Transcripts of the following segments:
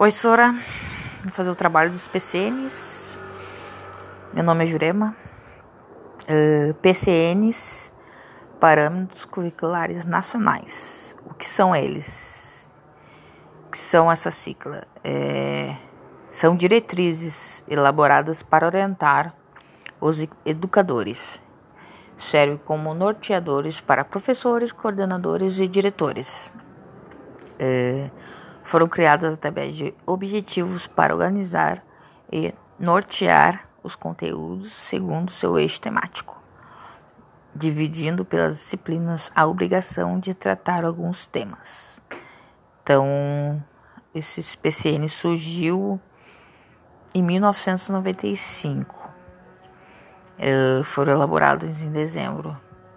Oi, Sora. Vou fazer o trabalho dos PCNs. Meu nome é Jurema. Uh, PCNs, Parâmetros Curriculares Nacionais. O que são eles? O que são essa sigla? É, são diretrizes elaboradas para orientar os educadores. Serve como norteadores para professores, coordenadores e diretores. É, foram criadas através de objetivos para organizar e nortear os conteúdos segundo seu eixo temático, dividindo pelas disciplinas a obrigação de tratar alguns temas. Então, esse PCN surgiu em 1995. Uh, foram elaborados em dezembro,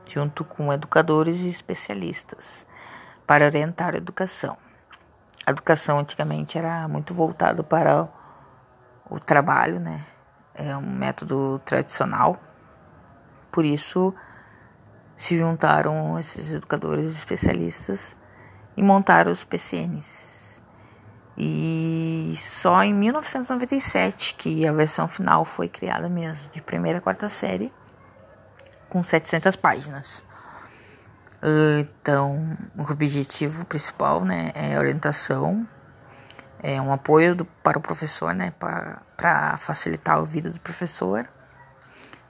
junto com educadores e especialistas, para orientar a educação. A educação antigamente era muito voltado para o trabalho, né? É um método tradicional. Por isso se juntaram esses educadores especialistas e montaram os PCNs. E só em 1997 que a versão final foi criada mesmo, de primeira a quarta série, com 700 páginas. Então, o objetivo principal, né, é orientação, é um apoio do, para o professor, né, para facilitar a vida do professor,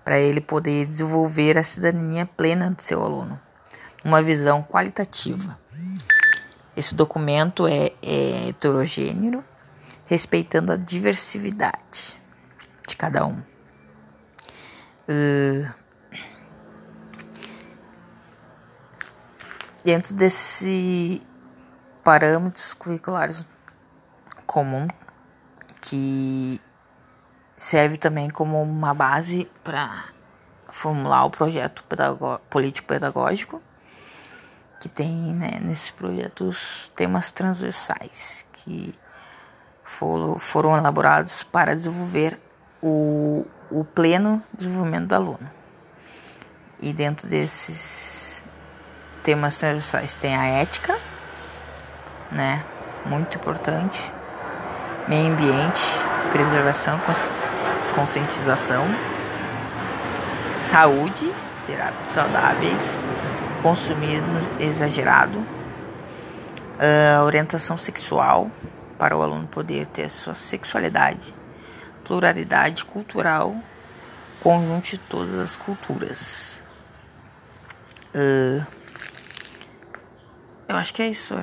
para ele poder desenvolver a cidadania plena do seu aluno, uma visão qualitativa. Esse documento é, é heterogêneo, respeitando a diversidade de cada um. Uh, dentro desse parâmetros curriculares comum que serve também como uma base para formular o projeto político pedagógico que tem né, nesses projetos temas transversais que foram, foram elaborados para desenvolver o, o pleno desenvolvimento do aluno. E dentro desses temas transversais tem a ética, né? Muito importante. Meio ambiente, preservação, conscientização, saúde, ter hábitos saudáveis, consumismo exagerado, uh, orientação sexual para o aluno poder ter sua sexualidade, pluralidade cultural, conjunto de todas as culturas. Uh, eu acho que é isso.